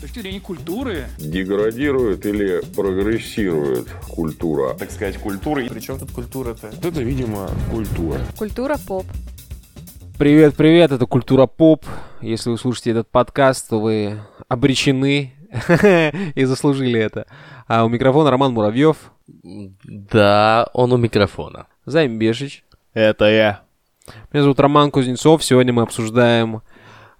Точки зрения культуры. Деградирует или прогрессирует культура? Так сказать, культура. Причем тут культура-то? Вот это, видимо, культура. Культура поп. Привет, привет, это Культура Поп. Если вы слушаете этот подкаст, то вы обречены и заслужили это. А у микрофона Роман Муравьев, Да, он у микрофона. Займ Бешич. Это я. Меня зовут Роман Кузнецов. Сегодня мы обсуждаем,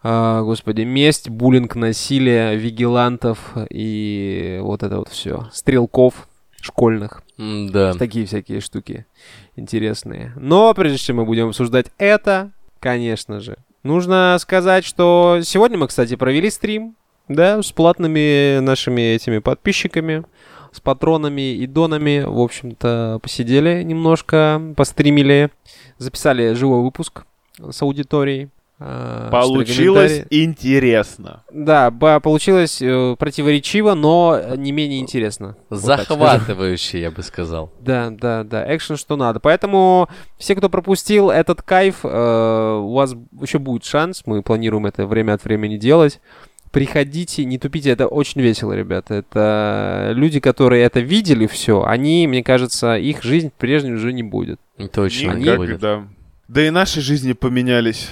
господи, месть, буллинг, насилие, вигилантов и вот это вот все. Стрелков школьных. Да. Такие всякие штуки интересные. Но прежде чем мы будем обсуждать это, конечно же, нужно сказать, что сегодня мы, кстати, провели стрим, да, с платными нашими этими подписчиками, с патронами и донами. В общем-то, посидели немножко, постримили, записали живой выпуск с аудиторией. Что Получилось интересно. Да, получилось э, противоречиво, но не менее интересно. Вот скажем. Захватывающий, я бы сказал. Да, да, да, экшен что надо. Поэтому все, кто пропустил этот кайф, э, у вас еще будет шанс. Мы планируем это время от времени делать. Приходите, не тупите, это очень весело, ребята. Это люди, которые это видели все, они, мне кажется, их жизнь прежней уже не будет. Точно не Никак, будет. да. Да и наши жизни поменялись.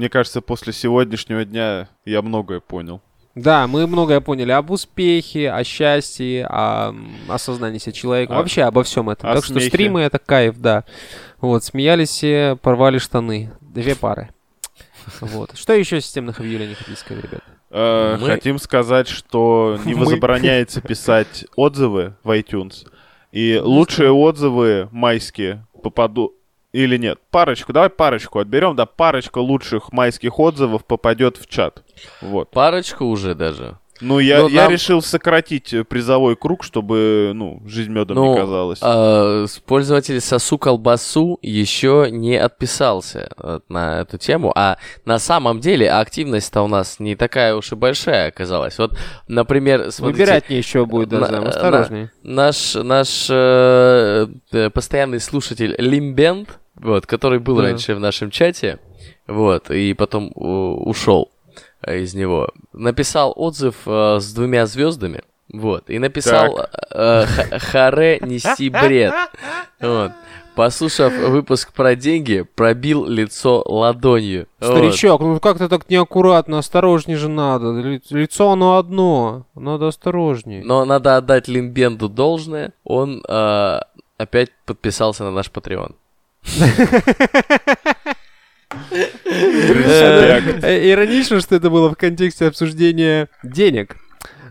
Мне кажется, после сегодняшнего дня я многое понял. Да, мы многое поняли об успехе, о счастье, о осознании себя человека, О- вообще обо всем этом. так что смехе. стримы это кайф, да. Вот, смеялись все, порвали штаны. Две пары. Вот. Что еще системных объявлений хотите сказать, ребят? Э, Мы- Хотим сказать, что не Мы. возбраняется писать отзывы в iTunes. И лучшие отзывы майские попадут... Или нет? Парочку, давай парочку отберем, да, парочка лучших майских отзывов попадет в чат. Вот. Парочку уже даже. Ну, я, я нам- решил сократить э, призовой круг, чтобы, ну, жизнь медом Ну, не казалась. с- пользователь Сосу Колбасу еще не отписался э, на эту тему, а на самом деле активность-то у нас не такая уж и большая оказалась. Вот, например, смотрите, Выбирать не еще будет, да, на- Займ, на- осторожней. наш, наш э, э, постоянный слушатель Лимбенд, вот, который был Да. раньше в нашем чате, вот, и потом у- ушел э, из него, написал отзыв э, с двумя звездами, вот, и написал э, «Харе, неси бред». Вот. Послушав выпуск про деньги, пробил лицо ладонью. Вот. Старичок, ну как-то так неаккуратно, осторожнее же надо. Ли- Лицо оно одно, надо осторожнее. Но надо отдать Лимбенду должное, он э, опять подписался на наш Patreon. Э, Иронично, что это было в контексте обсуждения денег.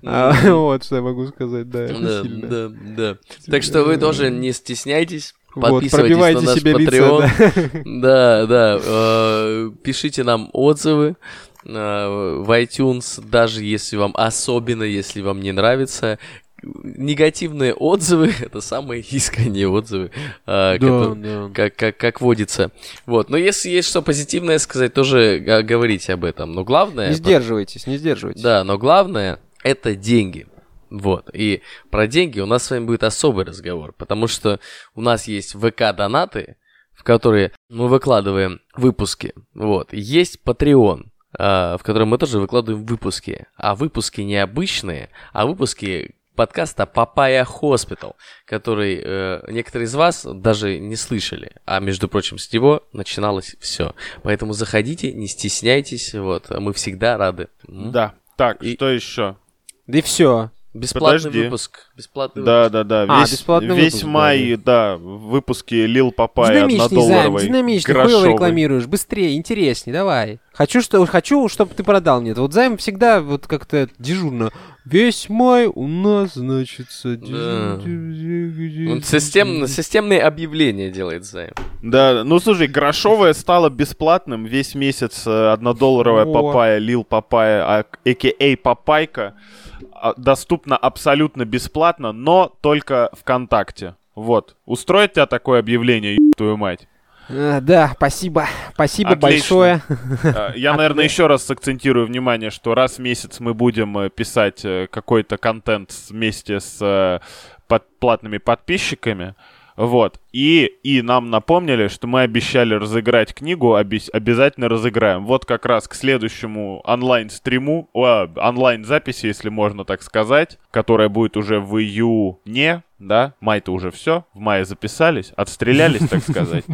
А, Вот что я могу сказать, да. Да, да, да. Так что вы тоже не стесняйтесь. Вот, Подписывайтесь пробивайте на наш себе лица, Patreon. Да, да. э, Пишите нам отзывы э, в iTunes, даже если вам, особенно если вам не нравится. Негативные отзывы — это самые искренние отзывы, э, Да, кото- да. как, как, как водится. Вот. Но если есть что позитивное сказать, тоже га- говорите об этом. Но главное... Не сдерживайтесь, не сдерживайтесь. Да, но главное это деньги. Вот. И про деньги у нас с вами будет особый разговор, потому что у нас есть ВК-донаты, в которые мы выкладываем выпуски. Вот. Есть Patreon, а, в котором мы тоже выкладываем выпуски. А выпуски не обычные, а выпуски подкаста Папая Hospital, который э, некоторые из вас даже не слышали. А между прочим, с него начиналось все. Поэтому заходите, не стесняйтесь. Вот. Мы всегда рады. Да. Так, И- что еще? Да и все. Бесплатный Подожди. выпуск. Бесплатный Да, выпуск. да, да. А, Весь, бесплатный весь выпуск, май, да, выпуски Лил Папая Динамичней, Займ, однодолларовой, динамичней, хуево грошовой. рекламируешь, быстрее, интересней, давай. Хочу, что, хочу, чтобы ты продал мне это. Вот Займ всегда вот как-то дежурно. Весь май у нас, значит, Да. Он систем- системные объявления делает Займ. Да, ну слушай, грошовая стала бесплатным. Весь месяц э, однодолларовая О. папая, Лил Папая, а, а.к.а. Папайка, а, доступна абсолютно бесплатно, но только ВКонтакте. Вот. Устроит тебя такое объявление, еб твою мать? А, Да, спасибо. Спасибо Отлично. большое. А, Я, наверное, еще раз акцентирую внимание, что раз в месяц мы будем э, писать э, какой-то контент вместе с э, под- платными подписчиками. Вот. И, и нам напомнили, что мы обещали разыграть книгу, обе- обязательно разыграем. Вот как раз к следующему онлайн-стриму, о, онлайн-записи, если можно так сказать, которая будет уже в июне, да, май-то уже все, в мае записались, отстрелялись, так сказать.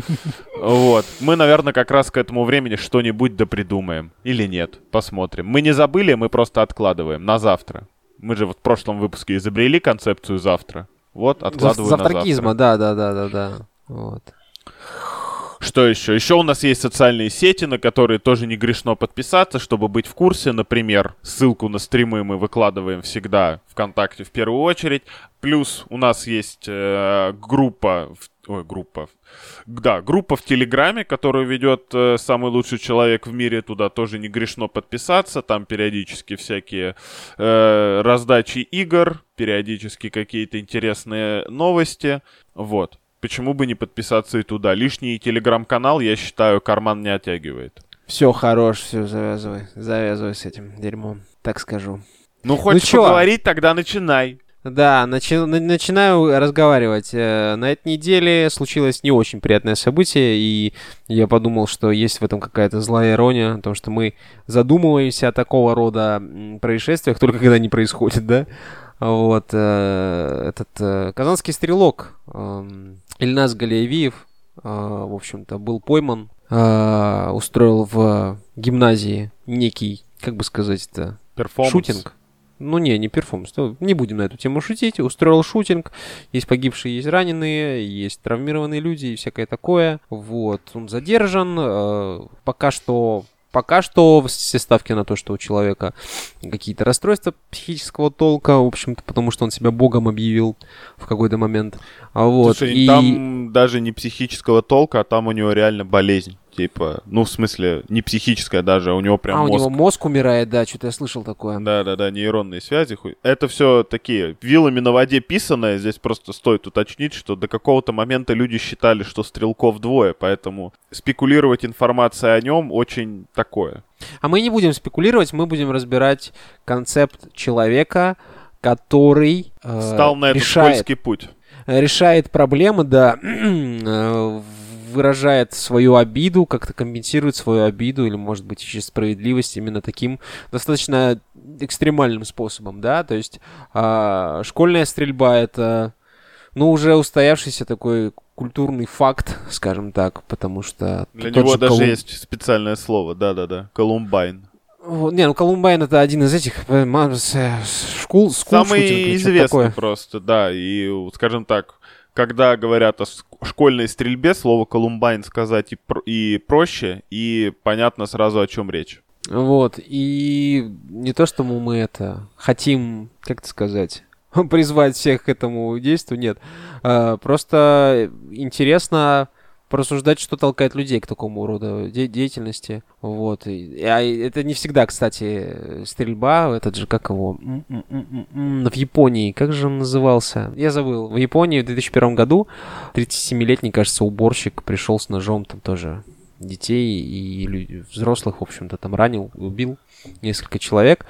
Вот. Мы, наверное, как раз к этому времени что-нибудь допридумаем. Или нет, посмотрим. Мы не забыли, мы просто откладываем на завтра. Мы же вот в прошлом выпуске изобрели концепцию завтра. Вот, откладываю Завтракизма, завтра. да, да, да, да, да. Вот. Что еще? Еще у нас есть социальные сети, на которые тоже не грешно подписаться, чтобы быть в курсе. Например, ссылку на стримы мы выкладываем всегда ВКонтакте в первую очередь. Плюс у нас есть э, группа, в- ой, группа, да, группа в Телеграме, которую ведет э, самый лучший человек в мире. Туда тоже не грешно подписаться. Там периодически всякие э, раздачи игр, периодически какие-то интересные новости. Вот. Почему бы не подписаться и туда? Лишний телеграм-канал, я считаю, карман не оттягивает. Все, хорош, все, завязывай. Завязывай с этим дерьмом, так скажу. Ну, хочешь чё? поговорить, тогда начинай. Да, начи- на- начинаю разговаривать. Э, На этой неделе случилось не очень приятное событие, и я подумал, что есть в этом какая-то злая ирония, потому что мы задумываемся о такого рода происшествиях, только когда они происходят, да? Вот, э, этот э, казанский стрелок эм, Ильназ Галиевиев, э, в общем-то, был пойман, э, устроил в гимназии некий, как бы сказать это. Шутинг. Ну не, не перформанс. Ну, Не будем на эту тему шутить. Устроил шутинг. Есть погибшие, есть раненые, есть травмированные люди и всякое такое. Вот. Он задержан. э, Пока что... Пока что все ставки на то, что у человека какие-то расстройства психического толка, в общем-то, потому что он себя богом объявил в какой-то момент. А Вот. Слушай, и... там даже не психического толка, а там у него реально болезнь. Типа, ну, в смысле, не психическая даже, а у него прям а, у мозг. него мозг умирает, да, что-то я слышал такое. Да-да-да, нейронные связи. хуй. Это все такие вилами на воде писанное. Здесь просто стоит уточнить, что до какого-то момента люди считали, что стрелков двое, поэтому спекулировать информацией о нем очень такое. А мы не будем спекулировать, мы будем разбирать концепт человека, который э, Стал на этот решает, скользкий путь. решает проблемы, да, э, выражает свою обиду, как-то компенсирует свою обиду или, может быть, ищет справедливость именно таким достаточно экстремальным способом, да, то есть а, школьная стрельба это, ну, уже устоявшийся такой культурный факт, скажем так, потому что... Для него же даже Колум- есть специальное слово. Да-да-да. Колумбайн. Не, ну Колумбайн это один из этих э, с- э, шкул, скул Самый шутинг известный такое. просто, да. И, скажем так, когда говорят о школьной стрельбе, слово Колумбайн сказать и, про- и проще, и понятно сразу, о чем речь. Вот, и не то, что мы, мы это хотим, как это сказать, призвать всех к этому действию, нет. А, просто интересно порассуждать, что толкает людей к такому рода де- деятельности. Вот. И- а это не всегда, кстати, стрельба, этот же, как его, в Японии, как же он назывался? Я забыл. В Японии в 2001 году 37-летний, кажется, уборщик пришел с ножом там тоже детей и лю- взрослых, в общем-то, там ранил, убил несколько человек.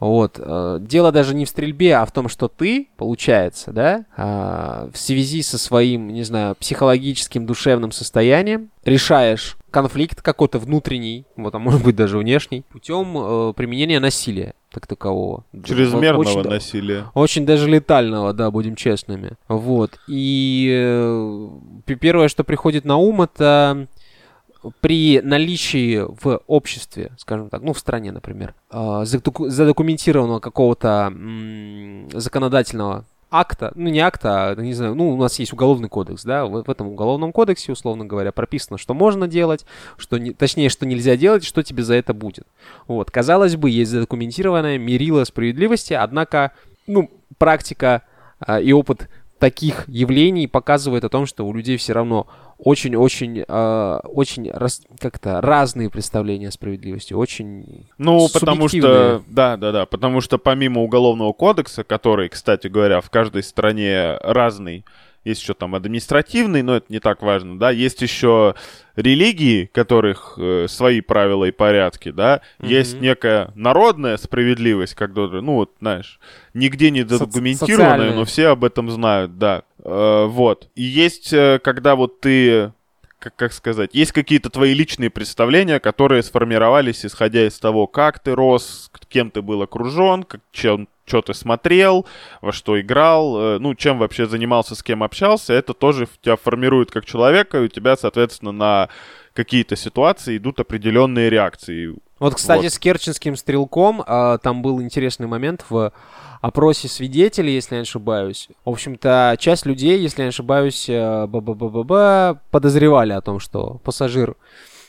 Вот. э, Дело даже не в стрельбе, а в том, что ты, получается, да, а, в связи со своим, не знаю, психологическим, душевным состоянием решаешь конфликт какой-то внутренний, вот, а может быть даже внешний, путем э, применения насилия так такового. Чрезмерного Очень, насилия. очень даже летального, да, будем честными. Вот. И э, первое, что приходит на ум, это при наличии в обществе, скажем так, ну, в стране, например, задоку- задокументированного какого-то законодательного акта, ну, не акта, а, не знаю, ну, у нас есть уголовный кодекс, да, в, в этом уголовном кодексе, условно говоря, прописано, что можно делать, что не, точнее, что нельзя делать, что тебе за это будет. Вот, казалось бы, есть задокументированное мерило справедливости, однако, ну, практика а, и опыт таких явлений показывает о том, что у людей все равно очень-очень, а, очень как-то разные представления о справедливости, очень Ну, потому что, да, да, да, потому что помимо уголовного кодекса, который, кстати говоря, в каждой стране разный, есть еще там административный, но это не так важно, да, есть еще религии, которых э, свои правила и порядки, да, есть Мгм. некая народная справедливость, когда, ну вот, знаешь, нигде не задокументированная, социальная. но все об этом знают, да. Э, вот. И есть, э, когда вот ты как, как сказать, есть какие-то твои личные представления, которые сформировались, исходя из того, как ты рос, кем ты был окружен, чем, что ты смотрел, во что играл, э, ну, чем вообще занимался, с кем общался, это тоже тебя формирует как человека, и у тебя, соответственно, на какие-то ситуации идут определенные реакции. Вот, кстати, Вот. с Керченским стрелком а, там был интересный момент в опросе свидетелей, если я не ошибаюсь. В общем-то, часть людей, если я не ошибаюсь, э, ба-ба-ба-ба-ба, подозревали о том, что пассажир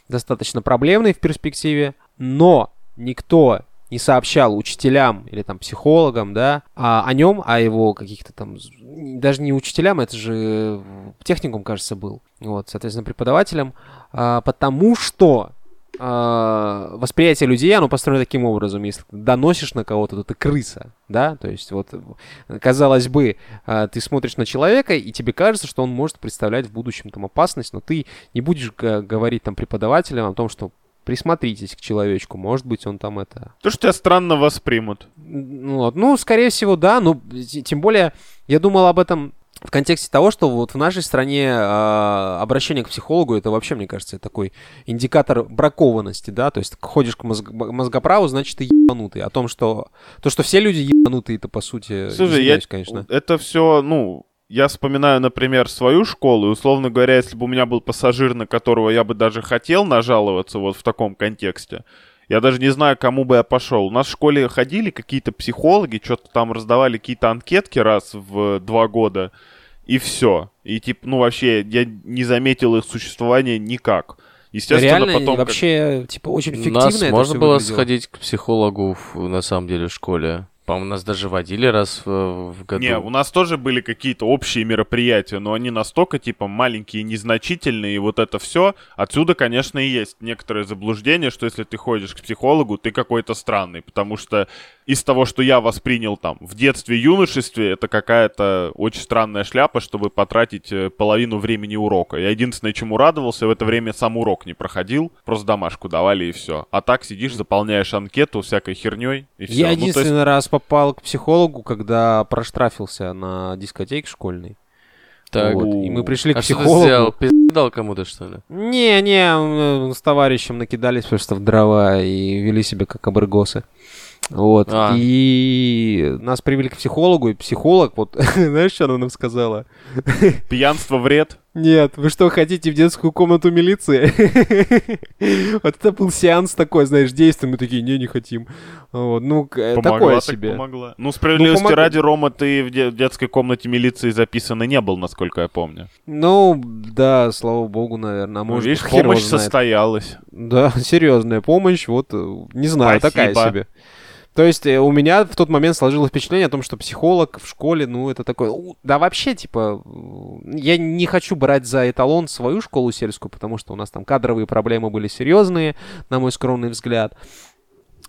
достаточно проблемный в перспективе, но никто не сообщал учителям или там психологам, да, а, о нем, о его каких-то там, даже не учителям, это же техникум, кажется, был, вот, соответственно, преподавателям, а, потому что восприятие людей, оно построено таким образом. Если ты доносишь на кого-то, то ты крыса, да? То есть вот, казалось бы, а, ты смотришь на человека, и тебе кажется, что он может представлять в будущем там опасность, но ты не будешь говорить там преподавателям о том, что присмотритесь к человечку, может быть, он там это... То, что тебя странно воспримут. Ну, вот. ну, скорее всего, да. Ну, тем более, я думал об этом в контексте того, что вот в нашей стране а, обращение к психологу это вообще, мне кажется, такой индикатор бракованности, да, то есть ходишь к мозг- мозгоправу, значит, ты ебанутый. О том, что то, что все люди ебанутые, это по сути, Слушай, я, конечно. это все, ну, я вспоминаю, например, свою школу, и, условно говоря, если бы у меня был пассажир, на которого я бы даже хотел нажаловаться вот в таком контексте, я даже не знаю, кому бы я пошел. У нас в школе ходили какие-то психологи, что-то там раздавали какие-то анкетки раз в два года, и все. И типа, ну вообще, я не заметил их существования никак. Естественно, Реально, потом... как- вообще, типа, очень У эффективно нас это можно было выглядело. сходить к психологу в- на самом деле в школе. По-моему, нас даже водили раз в, в году. Не, у нас тоже были какие-то общие мероприятия, но они настолько, типа, маленькие незначительные, и вот это все. Отсюда, конечно, и есть некоторое заблуждение, что если ты ходишь к психологу, ты какой-то странный, потому что из того, что я воспринял там в детстве, юношестве, это какая-то очень странная шляпа, чтобы потратить э, половину времени урока. Я единственное, чему радовался, в это время сам урок не проходил, просто домашку давали и все. А так сидишь, заполняешь анкету всякой херней и все. Я единственный раз попал к психологу, когда проштрафился на дискотеке школьной. Так. Вот. И мы пришли к а что ты психологу. сделал? Пиздал кому-то, что ли? Не-не, мы с товарищем накидались просто в дрова и вели себя как абрыгосы. Вот. А. И нас привели к психологу, и психолог, вот, знаешь, что она нам сказала? Пьянство вред. Нет, вы что, хотите в детскую комнату милиции? Вот это был сеанс такой, знаешь, действия, мы такие, не, не хотим. Вот, Ну, э, Помогла, такое так себе. помогла. Ну, справедливости помог- ради, Рома, ты в де- детской комнате милиции записанный не был, насколько я помню. Ну, да, слава богу, наверное. А Ну, может, видишь, помощь знает. состоялась. Да, серьезная помощь, вот, э, не знаю, такая Спасибо. себе. То есть э, у меня в тот момент сложилось впечатление о том, что психолог в школе, ну, это такое... Да вообще, типа, я не хочу брать за эталон свою школу сельскую, потому что у нас там кадровые проблемы были серьезные, на мой скромный взгляд.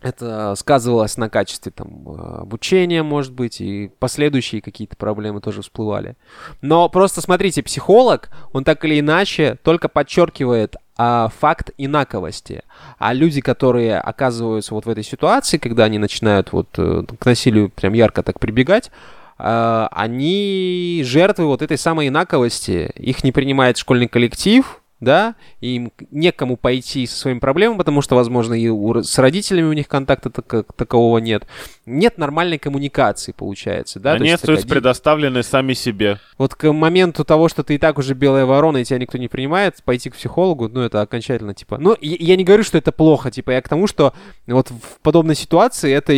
Это сказывалось на качестве там э, обучения, может быть, и последующие какие-то проблемы тоже всплывали. Но просто смотрите, психолог, он так или иначе только подчеркивает а, факт инаковости. А люди, которые оказываются вот в этой ситуации, когда они начинают вот э, к насилию прям ярко так прибегать, а, они жертвы вот этой самой инаковости. Их не принимает школьный коллектив, да, и им некому пойти со своими проблемами, потому что, возможно, и у с родителями у них контакта так- такового нет. Нет нормальной коммуникации, получается, да. Они остаются ди- предоставлены сами себе. вот к моменту того, что ты и так уже белая ворона, и тебя никто не принимает, пойти к психологу, ну, это окончательно, типа... Ну, я, я не говорю, что это плохо, типа, я к тому, что вот в подобной ситуации это,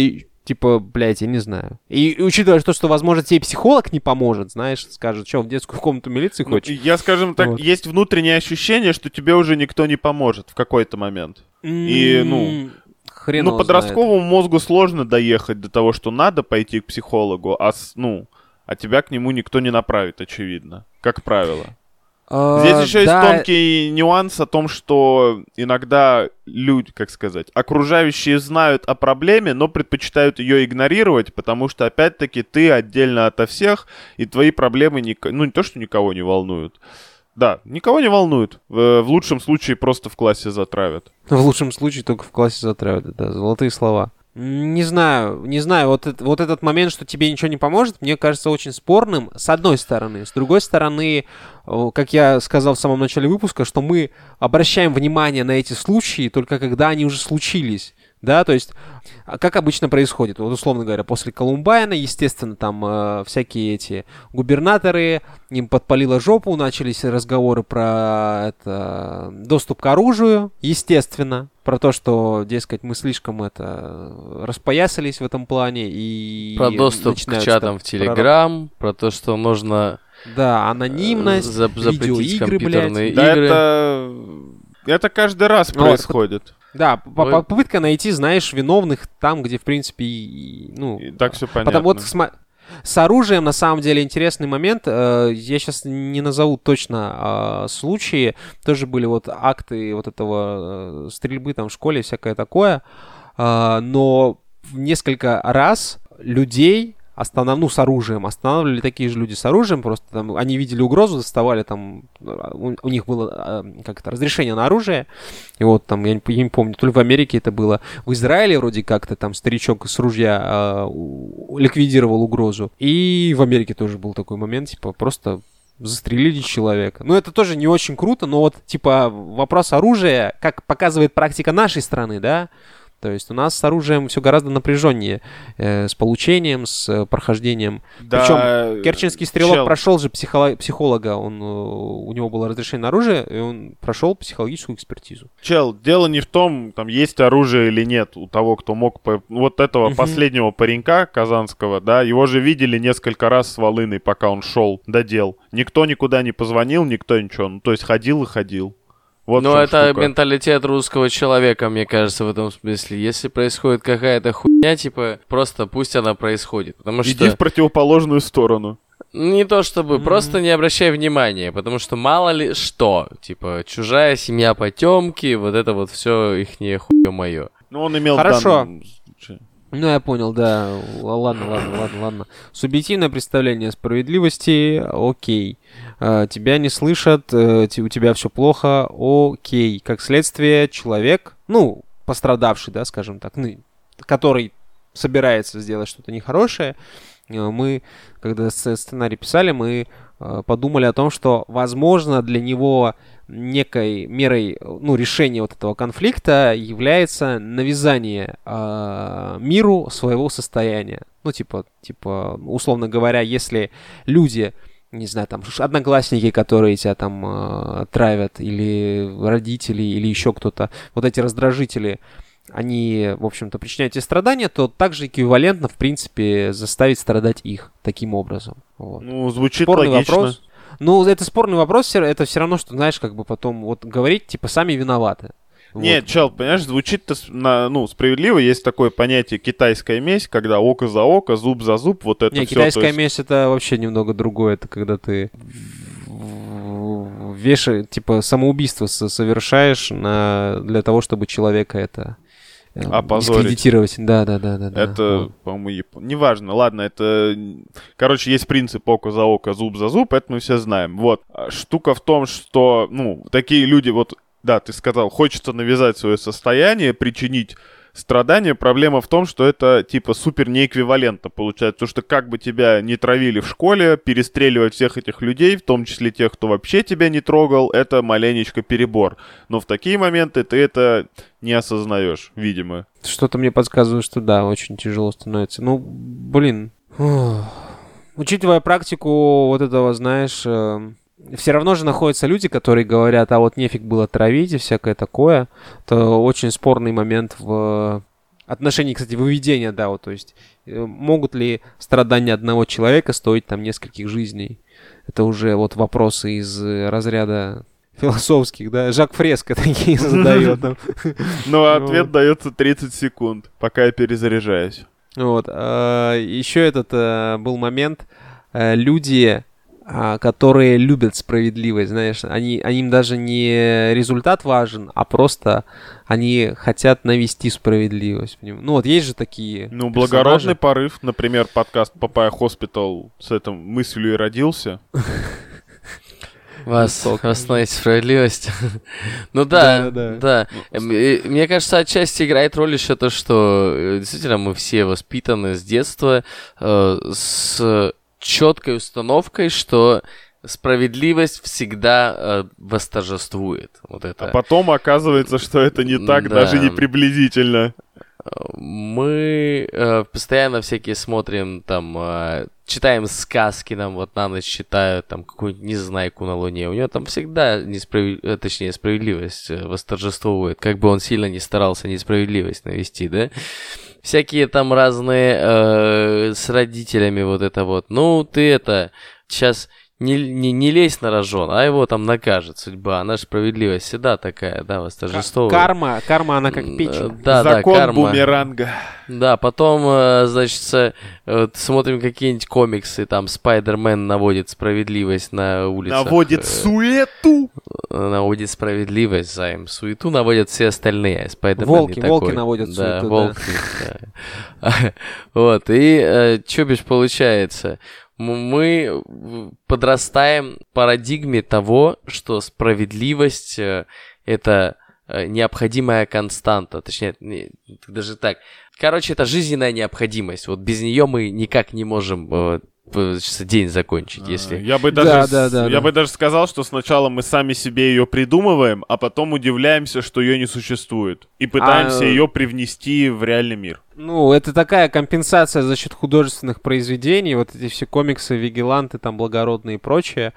типа, блядь, я не знаю. И, и учитывая то, что, возможно, тебе психолог не поможет, знаешь, скажет, что, в детскую комнату милиции Ну, хочешь? я, скажем так, Вот. есть внутреннее ощущение, что тебе уже никто не поможет в какой-то момент. и, ну, Хрен ну, его знает. подростковому мозгу сложно доехать до того, что надо пойти к психологу, а, ну, а тебя к нему никто не направит, очевидно. Как правило. А, Здесь еще да, есть тонкий нюанс о том, что иногда люди, как сказать, окружающие знают о проблеме, но предпочитают ее игнорировать, потому что, опять-таки, ты отдельно ото всех, и твои проблемы, ник- ну, не то, что никого не волнуют. Да, никого не волнуют. В, в лучшем случае просто в классе затравят. В лучшем случае только в классе затравят, да, золотые слова. Не знаю, не знаю, вот, это- вот этот момент, что тебе ничего не поможет, мне кажется очень спорным, с одной стороны. С другой стороны, э, как я сказал в самом начале выпуска, что мы обращаем внимание на эти случаи только когда они уже случились. Да, то есть, а как обычно происходит? Вот, условно говоря, после Колумбайна, естественно, там э, всякие эти губернаторы, им подпалило жопу, начались разговоры про это, доступ к оружию, естественно, про то, что, дескать, мы слишком это распоясались в этом плане и Про доступ к чатам там в Телеграм, про то, что можно прор- Да, э, анонимность, за- запретить видеоигры, блядь. компьютерные Да игры. это... Это каждый раз Вот. происходит. Да, Вы- по- попытка найти, знаешь, виновных там, где, в принципе, и- ну, И так все понятно. Потому вот сма- с оружием, на самом деле, интересный момент. Э, Я сейчас не назову точно а, случаи. Тоже были вот акты вот этого э, стрельбы там в школе, всякое такое. А, Но в несколько раз людей останов... ну, с оружием, останавливали такие же люди с оружием, просто там они видели угрозу, доставали там, у, них было, а, как это, разрешение на оружие, и вот там, я не, помню, то ли в Америке это было, в Израиле вроде как-то там старичок с ружья у- ликвидировал угрозу, и в Америке тоже был такой момент, типа, просто застрелили человека. Ну, это тоже не очень круто, но вот, типа, вопрос оружия, как показывает практика нашей страны, да, то есть у нас с оружием все гораздо напряженнее, э, с получением, с э, прохождением. Да, Причем Керченский стрелок чел, прошел же психоло- психолога, он, э, у него было разрешение на оружие, и он прошел психологическую экспертизу. Чел, дело не в том, там есть оружие или нет у того, кто мог... по- Вот этого Мгм. последнего паренька казанского, да, его же видели несколько раз с волыной, пока он шел до дел. Никто никуда не позвонил, никто ничего. Ну, то есть ходил и ходил. Вот в Ну, это штука. менталитет русского человека, мне кажется, в этом смысле. Если происходит какая-то хуйня, типа, просто пусть она происходит. Потому что... Иди в противоположную сторону. Не то чтобы, Мгм. просто не обращай внимания, потому что мало ли что, типа, чужая семья потемки, вот это вот все ихнее хуе мое. Ну, он имел в Хорошо. случае. Ну, я понял, да. Ладно, ладно, ладно, ладно. Субъективное представление справедливости, окей. Э, Тебя не слышат, э, у тебя все плохо, окей. Как следствие, человек, ну, пострадавший, да, скажем так, ну, который собирается сделать что-то нехорошее, э, мы, когда сц- сценарий писали, мы э, подумали о том, что, возможно, для него некой мерой, э, ну, решения вот этого конфликта является навязание э, миру своего состояния. Ну, типа, типа, условно говоря, если люди, не знаю, там, одноклассники, которые тебя там э, травят, или родители, или еще кто-то, вот эти раздражители, они, в общем-то, причиняют тебе страдания, то также эквивалентно, в принципе, заставить страдать их таким образом. Вот. Ну, звучит Спорный логично. вопрос. Ну, это спорный вопрос, это все равно, что, знаешь, как бы потом вот говорить, типа, сами виноваты. Нет, Вот. чел, понимаешь, звучит-то на, ну, справедливо. Есть такое понятие китайская месть, когда око за око, зуб за зуб, вот это Не, все. китайская месть это вообще немного другое. Это когда ты вешаешь, типа, самоубийство со- совершаешь на... для того, чтобы человека это э, Опозорить. дискредитировать. Да, да, да, да. Это, Вот. по-моему, яп- неважно. Ладно, это... Короче, есть принцип око за око, зуб за зуб, это мы все знаем. Вот. Штука в том, что, ну, такие люди, вот, да, ты сказал, хочется навязать свое состояние, причинить страдания. Проблема в том, что это, типа, супер неэквивалентно получается. Потому что как бы тебя не травили в школе, перестреливать всех этих людей, в том числе тех, кто вообще тебя не трогал, это маленечко перебор. Но в такие моменты ты это не осознаешь, видимо. Что-то мне подсказывает, что да, очень тяжело становится. Ну, блин. Учитывая практику вот этого, знаешь, все равно же находятся люди, которые говорят, а вот нефиг было травить и всякое такое. Это очень спорный момент в отношении, кстати, выведения, да, вот, то есть э, могут ли страдания одного человека стоить там нескольких жизней? Это уже вот вопросы из э, разряда философских, да, Жак Фреско такие задает. там. Но Ну ответ дается 30 секунд, пока я перезаряжаюсь. Вот. Еще этот э, был момент. э, Люди, а, которые любят справедливость, знаешь, они, они им даже не результат важен, а просто они хотят навести справедливость. Ну вот есть же такие Ну, персонажи. благородный порыв, например, подкаст Папая Hospital с этой мыслью и родился. Вас, Жестоко. восстановить справедливость. ну да, Да, да. да. Эм, э, Мне кажется, отчасти играет роль еще то, что э, действительно мы все воспитаны с детства э, с четкой установкой, что справедливость всегда э, восторжествует. Вот это. А потом оказывается, что это не так, Да. даже не приблизительно. Мы э, постоянно всякие смотрим, там, э, читаем сказки, нам вот на ночь читают, там, какую-нибудь Незнайку на Луне. У него там всегда, несправед... э, точнее, справедливость э, восторжествует, как бы он сильно не старался несправедливость навести, да? Всякие там разные э, с родителями вот это вот. Ну, ты это, сейчас не, не, не лезь на рожон, а его там накажет судьба. Она справедливость всегда такая, да, восторжествовывает. Карма, карма, она как печень. Да, да, Закон карма. бумеранга. Да, потом, э, значит, э, смотрим какие-нибудь комиксы, там Спайдермен наводит справедливость на улицах. Наводит э, суету. наводит справедливость, Займ. Суету наводят все остальные. Спайдермен не Волки, волки такой. наводят да, суету, да. волки, да. Вот, и что бишь получается? Мы в- подрастаем парадигме того, что справедливость э, это э, необходимая константа. Точнее, не- даже так. Короче, это жизненная необходимость. Вот без нее мы никак не можем э, день закончить, если... Я бы Да, даже, да, с- да, я да. бы даже сказал, что сначала мы сами себе ее придумываем, а потом удивляемся, что ее не существует. И пытаемся А, ее привнести в реальный мир. Ну, это такая компенсация за счет художественных произведений. Вот эти все комиксы, вигиланты, там, благородные и прочее.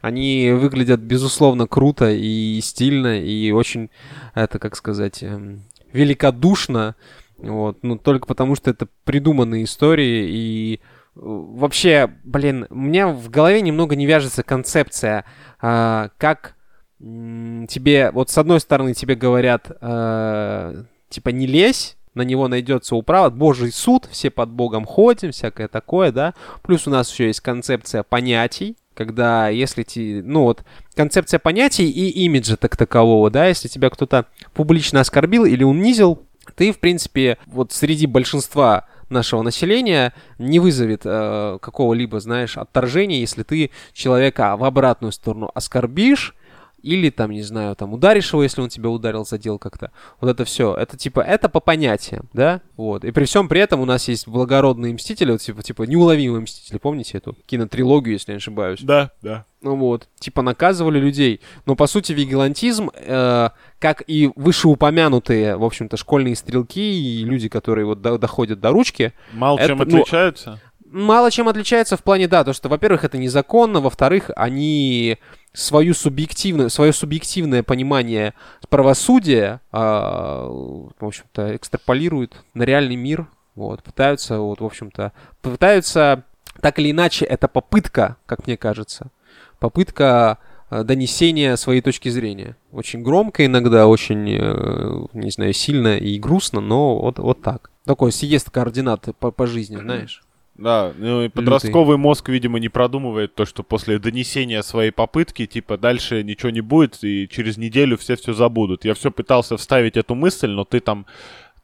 Они выглядят, безусловно, круто и стильно, и очень, это, как сказать, эм, великодушно. Вот. Ну, только потому, что это придуманные истории, и э, вообще, блин, у меня в голове немного не вяжется концепция, а, как тебе, вот с одной стороны тебе говорят, э, типа, не лезь, на него найдется управа, божий суд, все под богом ходим, всякое такое, да. Плюс у нас еще есть концепция понятий, когда если ти, ну вот, концепция понятий и имиджа так такового, да, если тебя кто-то публично оскорбил или унизил, ты, в принципе, вот среди большинства нашего населения не вызовет э, какого-либо, знаешь, отторжения, если ты человека в обратную сторону оскорбишь, или там, не знаю, там ударишь его, если он тебя ударил, задел как-то. Вот это все. Это типа, это по понятиям, да? Вот. И при всем при этом у нас есть благородные мстители, вот типа, типа неуловимые мстители. Помните эту кинотрилогию, если я не ошибаюсь? Да, да. Ну вот, типа наказывали людей. Но по сути вигилантизм, э, как и вышеупомянутые, в общем-то, школьные стрелки и люди, которые вот до- доходят до ручки, Мало Это, чем ну, отличаются. Мало чем отличается в плане, да, то, что, во-первых, это незаконно, во-вторых, они свою субъективную, свое субъективное понимание правосудия, а, в общем-то, экстраполируют на реальный мир, вот, пытаются, вот, в общем-то, пытаются, так или иначе, это попытка, как мне кажется, попытка э, донесения своей точки зрения. Очень громко иногда, очень, э, не знаю, сильно и грустно, но вот, вот так. Такой съезд координат по, по жизни, знаешь. Да, ну и подростковый мозг, видимо, не продумывает то, что после донесения своей попытки, типа, дальше ничего не будет, и через неделю все все забудут. Я все пытался вставить эту мысль, но ты там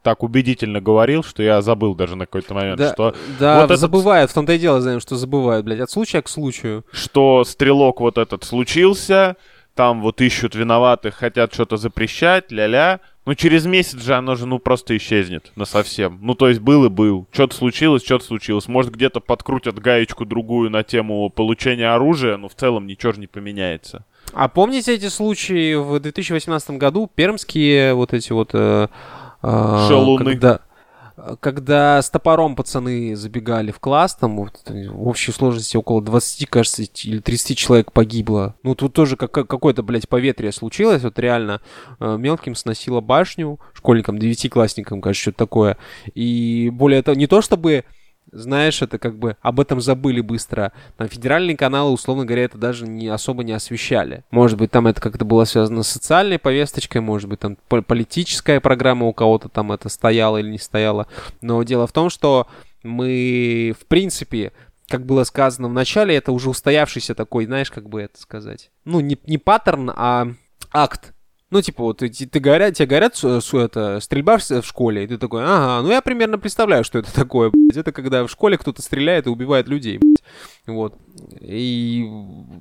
так убедительно говорил, что я забыл даже на какой-то момент, Да, что, да вот этот- забывают, в том-то и дело, знаем, что забывают, блядь, от случая к случаю. что стрелок вот этот случился, там вот ищут виноватых, хотят что-то запрещать, ля-ля. Ну, через месяц же оно же, ну, просто исчезнет на совсем. Ну, то есть был и был. Что-то случилось, что-то случилось. Может, где-то подкрутят гаечку другую на тему получения оружия, но в целом ничего же не поменяется. А помните эти случаи в 2018 году, пермские вот эти вот... э, э, Шалуны. Когда, когда с топором пацаны забегали в класс, там в общей сложности около 20, кажется, или 30 человек погибло. Ну, тут тоже как, какое-то, блядь, поветрие случилось, вот реально э, мелким сносило башню, школьникам, девятиклассникам, кажется, что-то такое. И более того, не то чтобы знаешь, это как бы об этом забыли быстро. Там федеральные каналы, условно говоря, это даже не особо не освещали. Может быть, там это как-то было связано с социальной повесточкой, может быть, там по- политическая программа у кого-то там это стояла или не стояла. Но дело в том, что мы, в принципе, как было сказано в начале, это уже устоявшийся такой, знаешь, как бы это сказать. Ну, не, не паттерн, а акт Ну, типа, вот ты, ты говорят, тебе говорят, что, что это стрельба в, в школе, и ты такой, ага, ну я примерно представляю, что это такое, блядь. Это когда в школе кто-то стреляет и убивает людей, блядь. Вот. И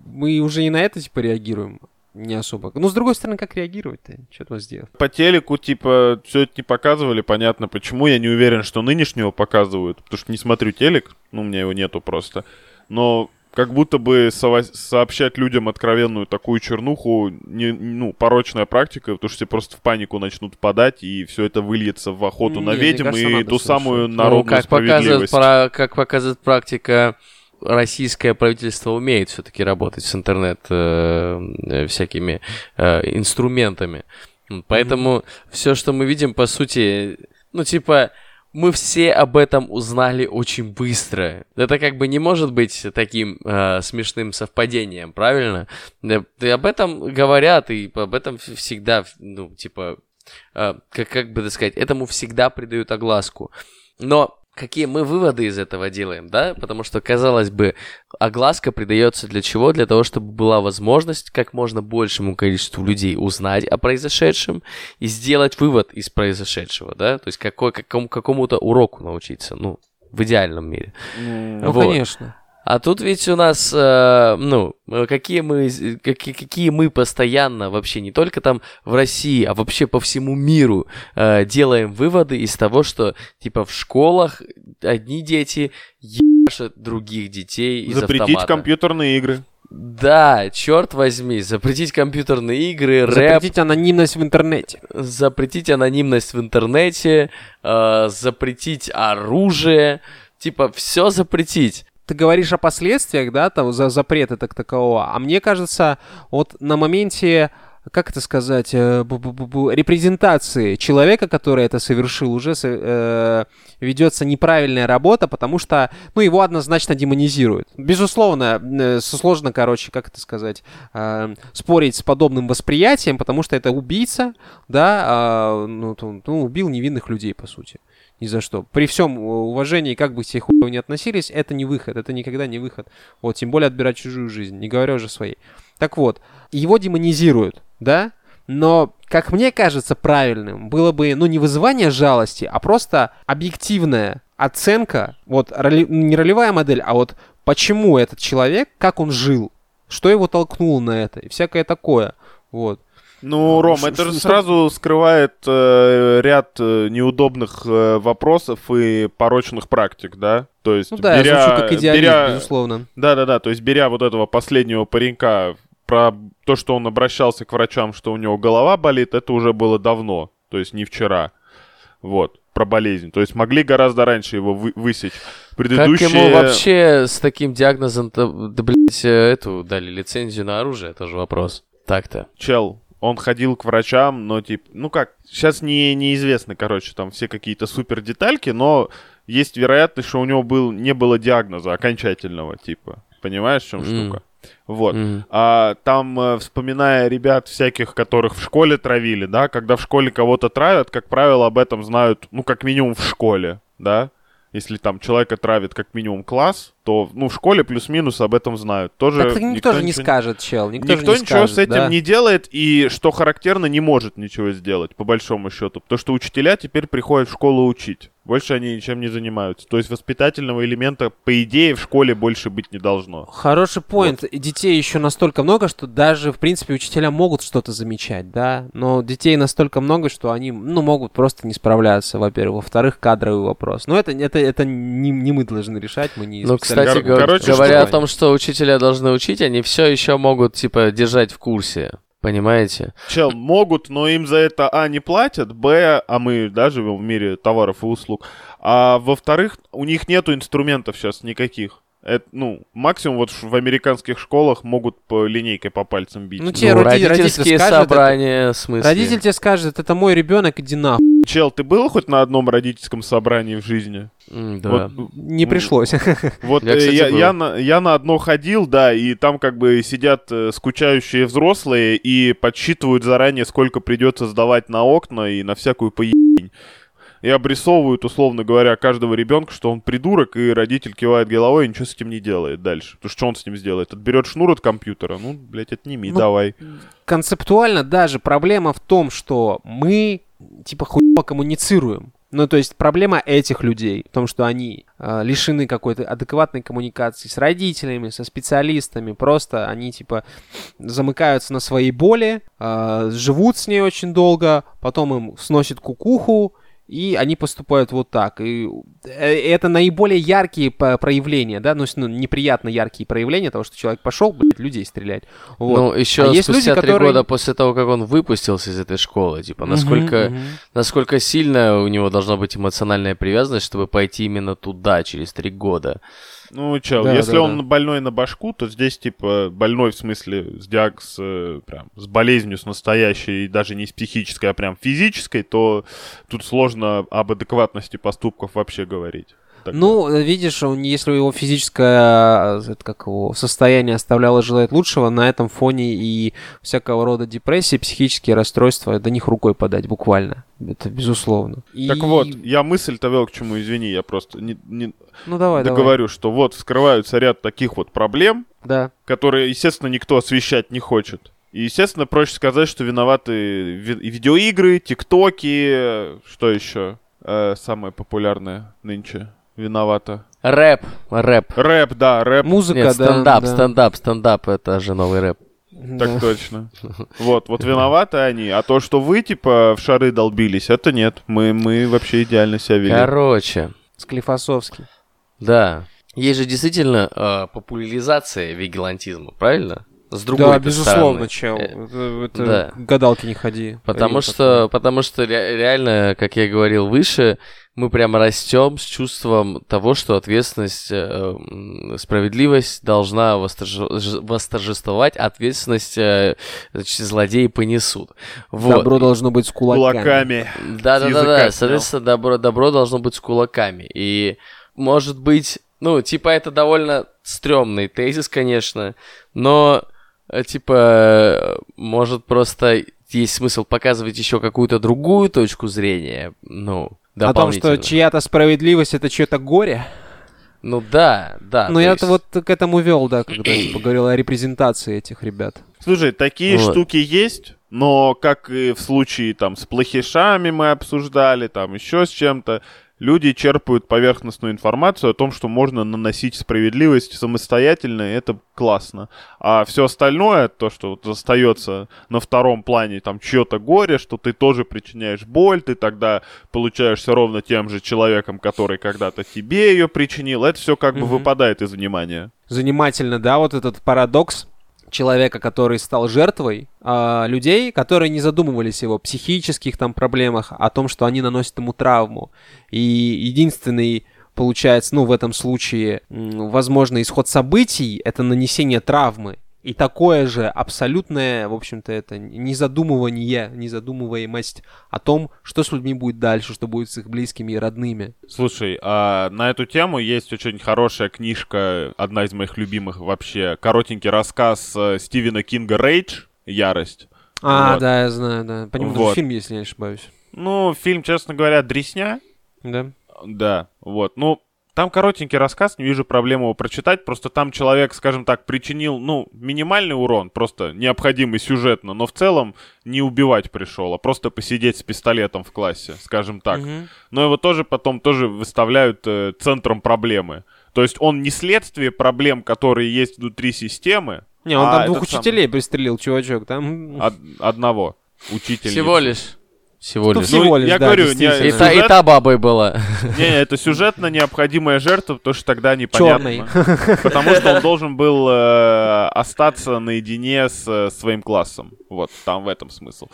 мы уже и на это, типа, реагируем не особо. Ну, с другой стороны, как реагировать-то? Что тут сделать? По телеку, типа, все это не показывали, понятно почему. Я не уверен, что нынешнего показывают, потому что не смотрю телек, ну, у меня его нету просто. Но как будто бы со- сообщать людям откровенную такую чернуху, не, ну, порочная практика, потому что все просто в панику начнут подать, и все это выльется в охоту Не, на ведьм кажется, и ту совершенно. самую Ну, народную как показывает, справедливость. про- как показывает практика, российское правительство умеет все-таки работать с интернет э, э, всякими э, инструментами. Поэтому все, что мы видим, по сути, ну, типа, мы все об этом узнали очень быстро. Это как бы не может быть таким э, смешным совпадением, правильно? И об этом говорят, и об этом всегда, ну, типа, э, как, как бы так сказать, этому всегда придают огласку. Но какие мы выводы из этого делаем, да? Потому что, казалось бы, огласка придается для чего? Для того, чтобы была возможность как можно большему количеству людей узнать о произошедшем и сделать вывод из произошедшего, да? То есть какой, какому, какому-то уроку научиться, ну, в идеальном мире. Ну, Вот. конечно. А тут ведь у нас, э, ну, э, какие мы, какие, какие мы постоянно вообще, не только там в России, а вообще по всему миру э, делаем выводы из того, что, типа, в школах одни дети ебашат других детей из Запретить автомата. компьютерные игры. Да, черт возьми, запретить компьютерные игры, рэп, Запретить анонимность в интернете. запретить анонимность в интернете, э, запретить оружие, типа, все запретить. Ты говоришь о последствиях, да, там, за запрета так такового, а мне кажется, вот на моменте, как это сказать, э, репрезентации человека, который это совершил, уже э, ведется неправильная работа, потому что, ну, его однозначно демонизируют. Безусловно, э, сложно, короче, как это сказать, э, спорить с подобным восприятием, потому что это убийца, да, а, ну, ну, убил невинных людей, по сути ни за что. При всем уважении, как бы все хуево не относились, это не выход, это никогда не выход. Вот, тем более отбирать чужую жизнь, не говоря уже своей. Так вот, его демонизируют, да? Но, как мне кажется, правильным было бы, ну, не вызывание жалости, а просто объективная оценка, вот, роли- не ролевая модель, а вот почему этот человек, как он жил, что его толкнуло на это, и всякое такое. Вот. Ну, Ром, ш- это же сразу скрывает э, ряд э, неудобных э, вопросов и порочных практик, да? То есть, Ну да, беря, я звучу как идеалист, беря- безусловно. Да-да-да, то есть беря вот этого последнего паренька про то, что он обращался к врачам, что у него голова болит, это уже было давно, то есть не вчера. Вот, про болезнь. То есть могли гораздо раньше его вы- высечь. Предыдущие... Как ему вообще с таким диагнозом, да, блядь, э, эту дали лицензию на оружие, тоже вопрос. Так-то. Чел, он ходил к врачам, но типа, ну как, сейчас не, неизвестно, короче, там все какие-то супер детальки, но есть вероятность, что у него был, не было диагноза окончательного, типа. Понимаешь, в чем М. штука? Вот. Мгм. А там, э, вспоминая ребят всяких, которых в школе травили, да, когда в школе кого-то травят, как правило, об этом знают, ну, как минимум в школе, да. Если там человека травит как минимум класс, то, ну, в школе плюс-минус об этом знают. Тоже Так никто, же не ничего- скажет, чел. Никто, Никто, не ничего скажет, с этим да. не делает, и, что характерно, не может ничего сделать, по большому счету. Потому что учителя теперь приходят в школу учить. Больше они ничем не занимаются. То есть воспитательного элемента, по идее, в школе больше быть не должно. Хороший поинт. И Детей еще настолько много, что даже, в принципе, учителя могут что-то замечать, да. Но детей настолько много, что они, ну, могут просто не справляться, во-первых. Во-вторых, кадровый вопрос. Но это, это, это не, не мы должны решать, мы не Ну, кстати, Кор- го- короче, говоря что- о том, что учителя должны учить, они все еще могут, типа, держать в курсе. Понимаете? Чел, могут, но им за это, а, не платят, б, а мы, да, живем в мире товаров и услуг, а во-вторых, у них нету инструментов сейчас никаких. Это, ну, максимум вот в американских школах могут по линейкой по пальцам бить. Ну, те Ну, роди- родитель родительские скажет, собрания, в смысле. Родитель тебе скажет, это мой ребенок, иди нахуй. Чел, ты был хоть на одном родительском собрании в жизни? Да. Вот, Не м, пришлось. Вот Я, э, кстати, я, я на, я на одно ходил, да, и там как бы сидят э, скучающие взрослые и подсчитывают заранее, сколько придется сдавать на окна и на всякую поебень. И обрисовывают, условно говоря, каждого ребенка, что он придурок, и родитель кивает головой и ничего с этим не делает дальше. Потому что что он с ним сделает? Отберет шнур от компьютера, ну, блядь, отними, Ну, давай. Концептуально даже проблема в том, что мы типа хуево коммуницируем. Ну, то есть проблема этих людей в том, что они э, лишены какой-то адекватной коммуникации с родителями, со специалистами. Просто они типа замыкаются на своей боли, э, живут с ней очень долго, потом им сносит кукуху, и они поступают вот так. И э, это наиболее яркие проявления, да, ну, ну, неприятно яркие проявления того, что человек пошел, блядь, людей стрелять. Вот. Ну, еще А есть спустя люди, три которые- года после того, как он выпустился из этой школы, типа, насколько, мгм. насколько сильно у него должна быть эмоциональная привязанность, чтобы пойти именно туда через три года. Ну, чел, Да, если да, он да. больной на башку, то здесь, типа, больной в смысле с диагноз, э, прям, с болезнью, с настоящей, даже не с психической, а прям физической, то тут сложно об адекватности поступков вообще говорить. Так Ну, э, видишь, он, если его физическое э, это как его, состояние оставляло желать лучшего, на этом фоне и всякого рода депрессии, психические расстройства, до них рукой подать буквально. Это безусловно. Так И- вот, я мысль-то вел к чему, извини, я просто не, не ну давай, давай. договорю, что вот вскрываются ряд таких вот проблем, Да. которые, естественно, никто освещать не хочет. И, естественно, проще сказать, что виноваты ви- видеоигры, тиктоки, э, что еще э, самое популярное нынче виновата. Рэп, рэп. Рэп, да, рэп, Музыка, Нет, да. стендап, да. стендап, стендап, это же новый рэп. так Да. точно. Вот, вот виноваты они. А то, что вы, типа, в шары долбились, это нет. Мы, мы вообще идеально себя вели. Короче, Склифосовский. да. Есть же действительно э, популяризация вигилантизма, правильно? С другой да, стороны. безусловно, чел. Э, Это, это да. гадалки не ходи. Потому что, потому что ре- реально, как я говорил выше, мы прямо растем с чувством того, что ответственность, э, справедливость должна восторж- ж- восторжествовать, ответственность э, значит, злодеи понесут. Вот. Добро должно быть с кулаками. Кулаками. Да, да, да, да. снял. Соответственно, добро, добро должно быть с кулаками. И может быть, ну, типа, это довольно стрёмный тезис, конечно, но типа, э, может просто есть смысл показывать еще какую-то другую точку зрения, ну, О том, что чья-то справедливость это чье-то горе. Ну да, да. Ну, то я-то есть- вот к этому вел, да, когда типа говорил о репрезентации этих ребят. Слушай, такие Вот. штуки есть, но как и в случае там с плохишами мы обсуждали, там еще с чем-то, люди черпают поверхностную информацию о том, что можно наносить справедливость самостоятельно, и это классно. А все остальное, то, что вот остается на втором плане, там, чье-то горе, что ты тоже причиняешь боль, ты тогда получаешься ровно тем же человеком, который когда-то тебе ее причинил, это все как бы Мгм. выпадает из внимания. Занимательно, да, вот этот парадокс человека, который стал жертвой, а, людей, которые не задумывались о его психических там проблемах, о том, что они наносят ему травму. И единственный получается, ну, в этом случае, м, возможный исход событий — это нанесение травмы. И такое же абсолютное, в общем-то, это незадумывание, незадумываемость о том, что с людьми будет дальше, что будет с их близкими и родными. Слушай, а на эту тему есть очень хорошая книжка, одна из моих любимых вообще, коротенький рассказ э, Стивена Кинга «Рейдж. Ярость». А, Вот. да, я знаю, да. По нему Вот. фильм, если я не ошибаюсь. Ну, фильм, честно говоря, дресня. Да. Да, вот. Ну, там коротенький рассказ, не вижу проблем его прочитать. Просто там человек, скажем так, причинил, ну, минимальный урон, просто необходимый сюжетно, но в целом не убивать пришел, а просто посидеть с пистолетом в классе, скажем так. Мгм. но его тоже потом тоже выставляют э, центром проблемы. То есть он не следствие проблем, которые есть внутри системы, Не, он а там двух сам- учителей пристрелил, чувачок. Там... од- одного учителя. Всего лишь. Всего Ну, лишь. всего Ну, лишь, я да, говорю, не-. И сюжет- та, и та бабой была. Не, это сюжетно необходимая жертва, потому что тогда непонятно. Черный. Потому что он должен был э, остаться наедине с э, своим классом. Вот, там в этом смысл.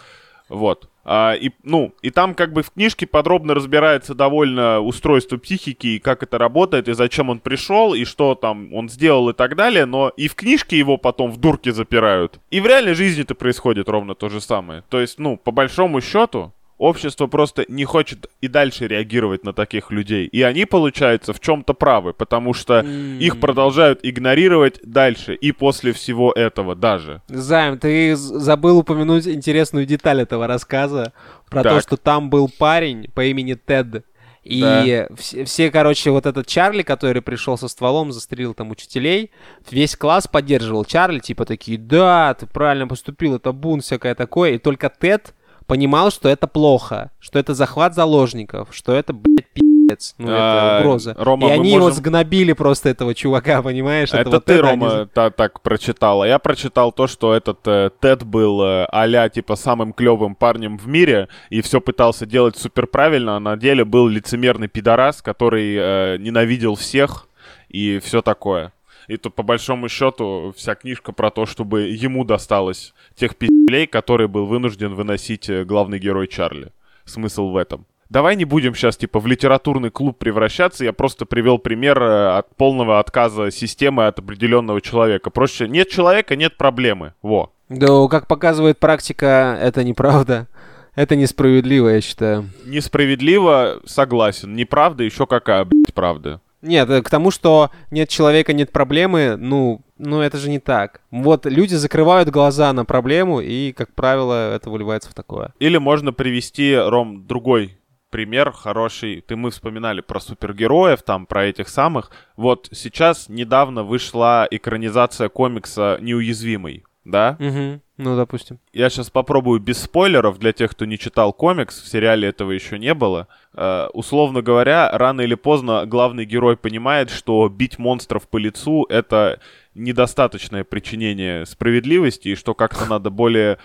Вот. А, и, ну, и там как бы в книжке подробно разбирается довольно устройство психики и как это работает, и зачем он пришел, и что там он сделал и так далее, но и в книжке его потом в дурке запирают. И в реальной жизни это происходит ровно то же самое. То есть, ну, по большому счету, общество просто не хочет и дальше реагировать на таких людей. И они, получается, в чем-то правы, потому что их продолжают игнорировать дальше и после всего этого даже. Займ, ты забыл упомянуть интересную деталь этого рассказа про то, Так. что там был парень по имени Тед. И Да. все, все, короче, вот этот Чарли, который пришел со стволом, застрелил там учителей, весь класс поддерживал Чарли, типа такие, да, ты правильно поступил, это бунт, всякое такое. И только Тед понимал, что это плохо, что это захват заложников, что это, блядь, пи***ц, ну, А, это угроза. Рома, и они его сгнобили просто, этого чувака, понимаешь? Это этого ты, Рома, та- так прочитал. А я прочитал то, что этот э, Тед был а типа самым клевым парнем в мире и все пытался делать супер правильно, а на деле был лицемерный пидорас, который э, ненавидел всех и все такое. И то, по большому счету, вся книжка про то, чтобы ему досталось тех пи***лей, которые был вынужден выносить э, главный герой Чарли. Смысл в этом. Давай не будем сейчас, типа, в литературный клуб превращаться. Я просто привел пример э, от полного отказа системы от определенного человека. Проще, нет человека, нет проблемы. Во. Да, как показывает практика, это неправда. Это несправедливо, я считаю. Несправедливо, согласен. Неправда, еще какая, блядь, правда. Нет, э, к тому, что нет человека, нет проблемы, ну, ну это же не так. Вот люди закрывают глаза на проблему, и, как правило, это выливается в такое. Или можно привести, Ром, другой пример хороший. Ты мы вспоминали про супергероев, там, про этих самых. Вот сейчас недавно вышла экранизация комикса «Неуязвимый», да? Угу. Ну, допустим. Я сейчас попробую без спойлеров для тех, кто не читал комикс, в сериале этого еще не было. Э, условно говоря, рано или поздно главный герой понимает, что бить монстров по лицу — это недостаточное причинение справедливости, и что как-то надо более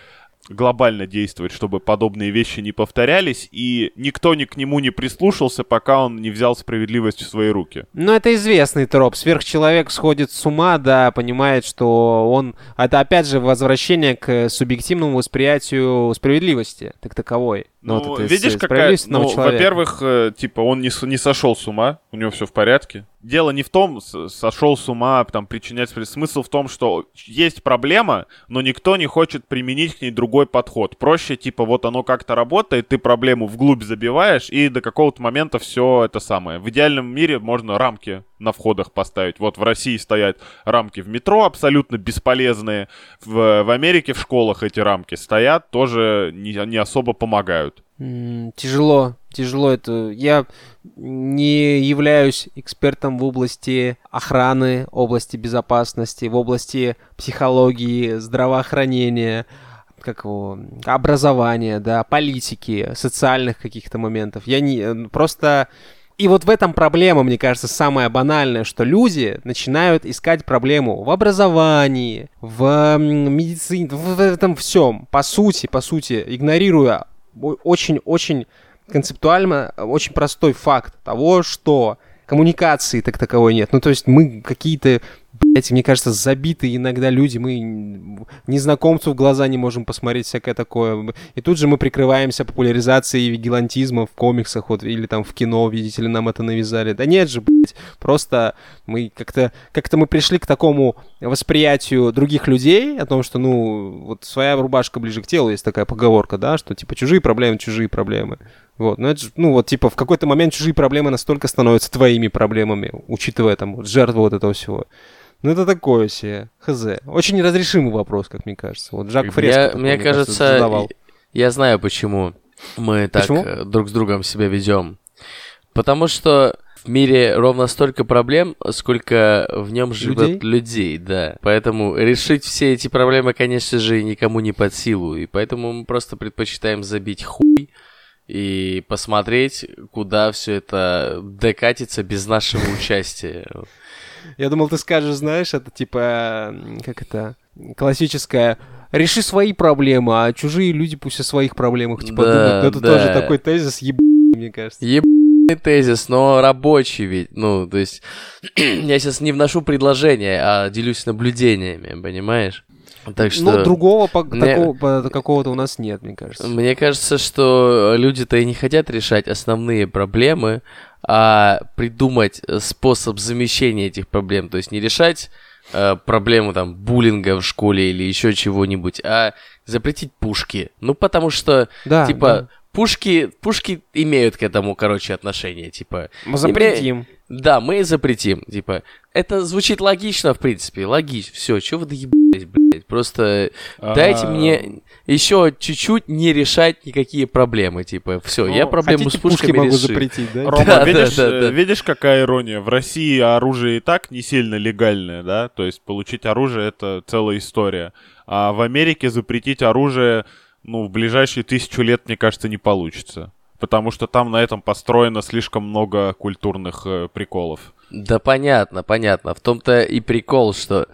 глобально действовать, чтобы подобные вещи не повторялись, и никто ни к нему не прислушался, пока он не взял справедливость в свои руки. Ну, это известный троп. Сверхчеловек сходит с ума, да, понимает, что он... Это, опять же, возвращение к субъективному восприятию справедливости, так таковой. Ну, вот это видишь, какая... Ну, во-первых, э, типа, он не, не сошел с ума, у него все в порядке. Дело не в том, сошел с ума, там, причинять. Смысл в том, что есть проблема, но никто не хочет применить к ней другой подход. Проще, типа, вот оно как-то работает, ты проблему вглубь забиваешь, и до какого-то момента все это самое. В идеальном мире можно рамки на входах поставить. Вот в России стоят рамки в метро абсолютно бесполезные. В, в Америке в школах эти рамки стоят, тоже не, не особо помогают. Тяжело, тяжело это. Я не являюсь экспертом в области охраны, области безопасности, в области психологии, здравоохранения, как его, образования, да, политики, социальных каких-то моментов. Я не просто и вот в этом проблема, мне кажется, самая банальная, что люди начинают искать проблему в образовании, в медицине, в этом всем. По сути, по сути, игнорируя очень-очень концептуально, очень простой факт того, что коммуникации так таковой нет. Ну, то есть мы какие-то, блядь, мне кажется, забитые иногда люди, мы незнакомцу в глаза не можем посмотреть всякое такое. И тут же мы прикрываемся популяризацией вигилантизма в комиксах вот, или там в кино, видите ли, нам это навязали. Да нет же, блядь, просто мы как-то как-то мы пришли к такому восприятию других людей о том, что, ну, вот своя рубашка ближе к телу, есть такая поговорка, да, что типа чужие проблемы, чужие проблемы. Вот, ну это же, ну вот, типа, в какой-то момент чужие проблемы настолько становятся твоими проблемами, учитывая там вот, жертву вот этого всего. Ну это такое себе, хз. Очень неразрешимый вопрос, как мне кажется. Вот Жак Фреско Я- такой, мне кажется, задавал. Я знаю, почему мы так Почему? э, друг с другом себя ведем. Потому что в мире ровно столько проблем, сколько в нем живет людей? да. Поэтому решить все эти проблемы, конечно же, никому не под силу. И поэтому мы просто предпочитаем забить хуй и посмотреть, куда все это докатится без нашего участия. Я думал, ты скажешь, знаешь, это типа, как это, классическое реши свои проблемы, а чужие люди пусть о своих проблемах типа Да, думают. Это да. тоже такой тезис ебаный, мне кажется. Ебаный тезис, но рабочий ведь. Ну, то есть, я сейчас не вношу предложения, а делюсь наблюдениями, понимаешь? Так что... Ну, другого по- мне- такого, какого-то у нас нет, мне кажется. Мне кажется, что люди-то и не хотят решать основные проблемы, а придумать э, способ замещения этих проблем. То есть не решать э, проблему там буллинга в школе или еще чего-нибудь, а запретить пушки. Ну, потому что, Да, типа, пушки, пушки имеют к этому, короче, отношение, типа... Мы запретим. Да, мы запретим, типа. Это звучит логично, в принципе, логично. Все, что вы доебались, блядь? Просто дайте А, мне еще чуть-чуть не решать никакие проблемы, типа. Все, Ну, я проблему с пушками пушки могу решил. запретить, да? Рома, Да, видишь, да, да, э, да. видишь, какая ирония? В России оружие и так не сильно легальное, да? То есть получить оружие — это целая история. А в Америке запретить оружие, ну, в ближайшие тысячу лет, мне кажется, не получится. Потому что там на этом построено слишком много культурных э, приколов. Да понятно, понятно. В том-то и прикол, что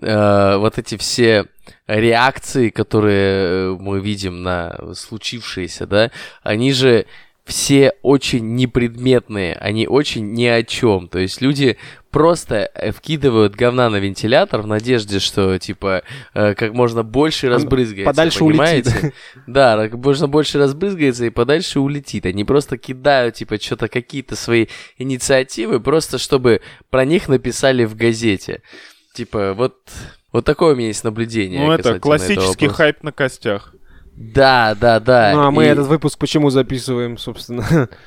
э, вот эти все реакции, которые э, мы видим на случившееся, да, они же все очень непредметные, они очень ни о чем. То есть люди просто э, вкидывают говна на вентилятор в надежде, что типа э, как можно больше разбрызгается. подальше улетит. понимаете? Да, как можно больше разбрызгается и подальше улетит. Они просто кидают, типа, что-то какие-то свои инициативы, просто чтобы про них написали в газете. Типа, вот, вот такое у меня есть наблюдение. ну, это классический хайп на костях. Да, да, да. Ну, а мы И- этот выпуск почему записываем, собственно?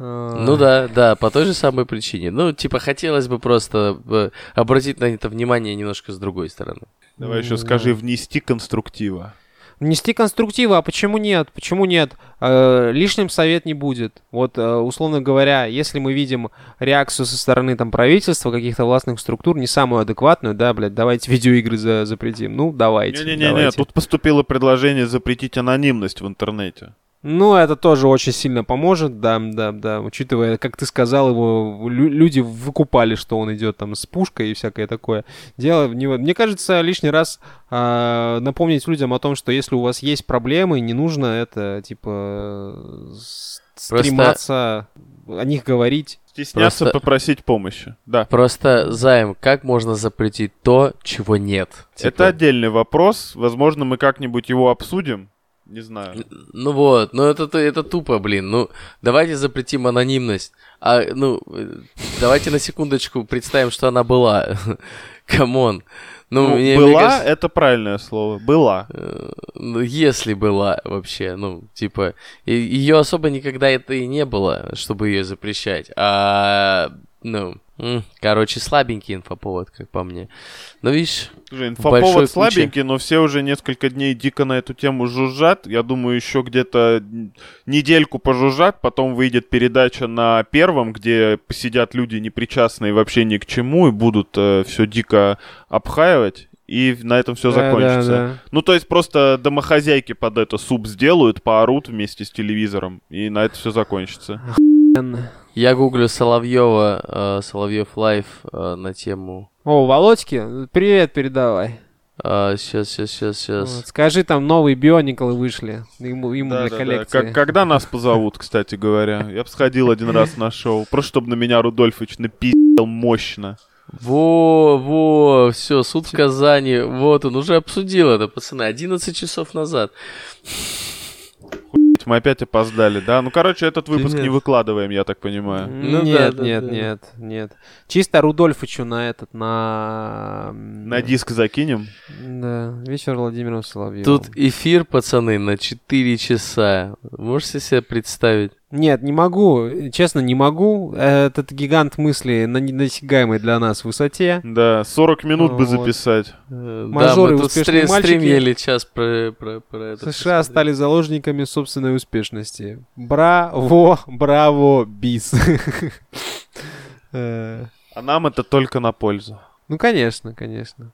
А, Ну да, да, по той же самой причине. Ну, типа, хотелось бы просто э, обратить на это внимание немножко с другой стороны. Давай еще скажи, внести конструктива. Нести конструктива, а почему нет? Почему нет? Э, лишним совет не будет. Вот, э, условно говоря, если мы видим реакцию со стороны там правительства, каких-то властных структур, не самую адекватную, да, блядь, давайте видеоигры за- запретим. Ну, давайте. Не-не-не, тут поступило предложение запретить анонимность в интернете. Ну, это тоже очень сильно поможет, да, да, да. Учитывая, как ты сказал, его лю- люди выкупали, что он идет там с пушкой и всякое такое. Дело в него. Мне кажется, лишний раз а, напомнить людям о том, что если у вас есть проблемы, не нужно это, типа, стрематься о них говорить. Стесняться Просто- попросить помощи. Да. Просто, Займ, как можно запретить то, чего нет? Типа, Это отдельный вопрос. Возможно, мы как-нибудь его обсудим. Не знаю. Ну вот, ну это, это тупо, блин. Ну, давайте запретим анонимность. А, ну, э, давайте на секундочку представим, что она была. Come on. Ну, Ну, мне- мне была, кажется, это правильное слово. Была. э, ну, если была вообще, ну, типа, ее особо никогда это и не было, чтобы ее запрещать. А, ну, короче, слабенький инфоповод, как по мне. Но видишь, Слушай, инфоповод куче. слабенький, но все уже несколько дней дико на эту тему жужжат. Я думаю, еще где-то недельку пожужжат, потом выйдет передача на первом, где посидят люди непричастные вообще ни к чему и будут все дико обхаивать. И на этом все Да, закончится. да, да. Ну, то есть просто домохозяйки под это суп сделают, поорут вместе с телевизором, и на это все закончится. Я гуглю Соловьева, Соловьев Live э, на тему О, Володьки, привет передавай. Сейчас, сейчас, сейчас, Вот, сейчас. скажи, там новые биониклы вышли ему, ему для Да-да-да. коллекции. Как- когда нас позовут, кстати говоря? Я бы сходил один раз на шоу. Просто чтобы на меня Рудольфович напиздил мощно. Во, во, все, суд в Казани. Вот он уже обсудил это, пацаны, 11 часов назад. Блядь, Мы опять опоздали, да? Ну, короче, этот выпуск Нет. не выкладываем, я так понимаю. Ну нет, да, да, нет, да. нет, нет. Чисто Рудольфычу на этот, на... На диск закинем. Да, вечер Владимира Соловьева. Тут эфир, пацаны, на 4 часа. Можете себе представить? Нет, не могу, честно, не могу. Этот гигант мысли на недосягаемой для нас высоте. Да, 40 минут бы Вот. записать. Э, Мажоры, да, мы тут успешные стри- мальчики. стримили час про, про, про это. США посмотреть. стали заложниками собственной успешности. Браво, браво, бис. Э, А нам это только на пользу. Ну, конечно, конечно.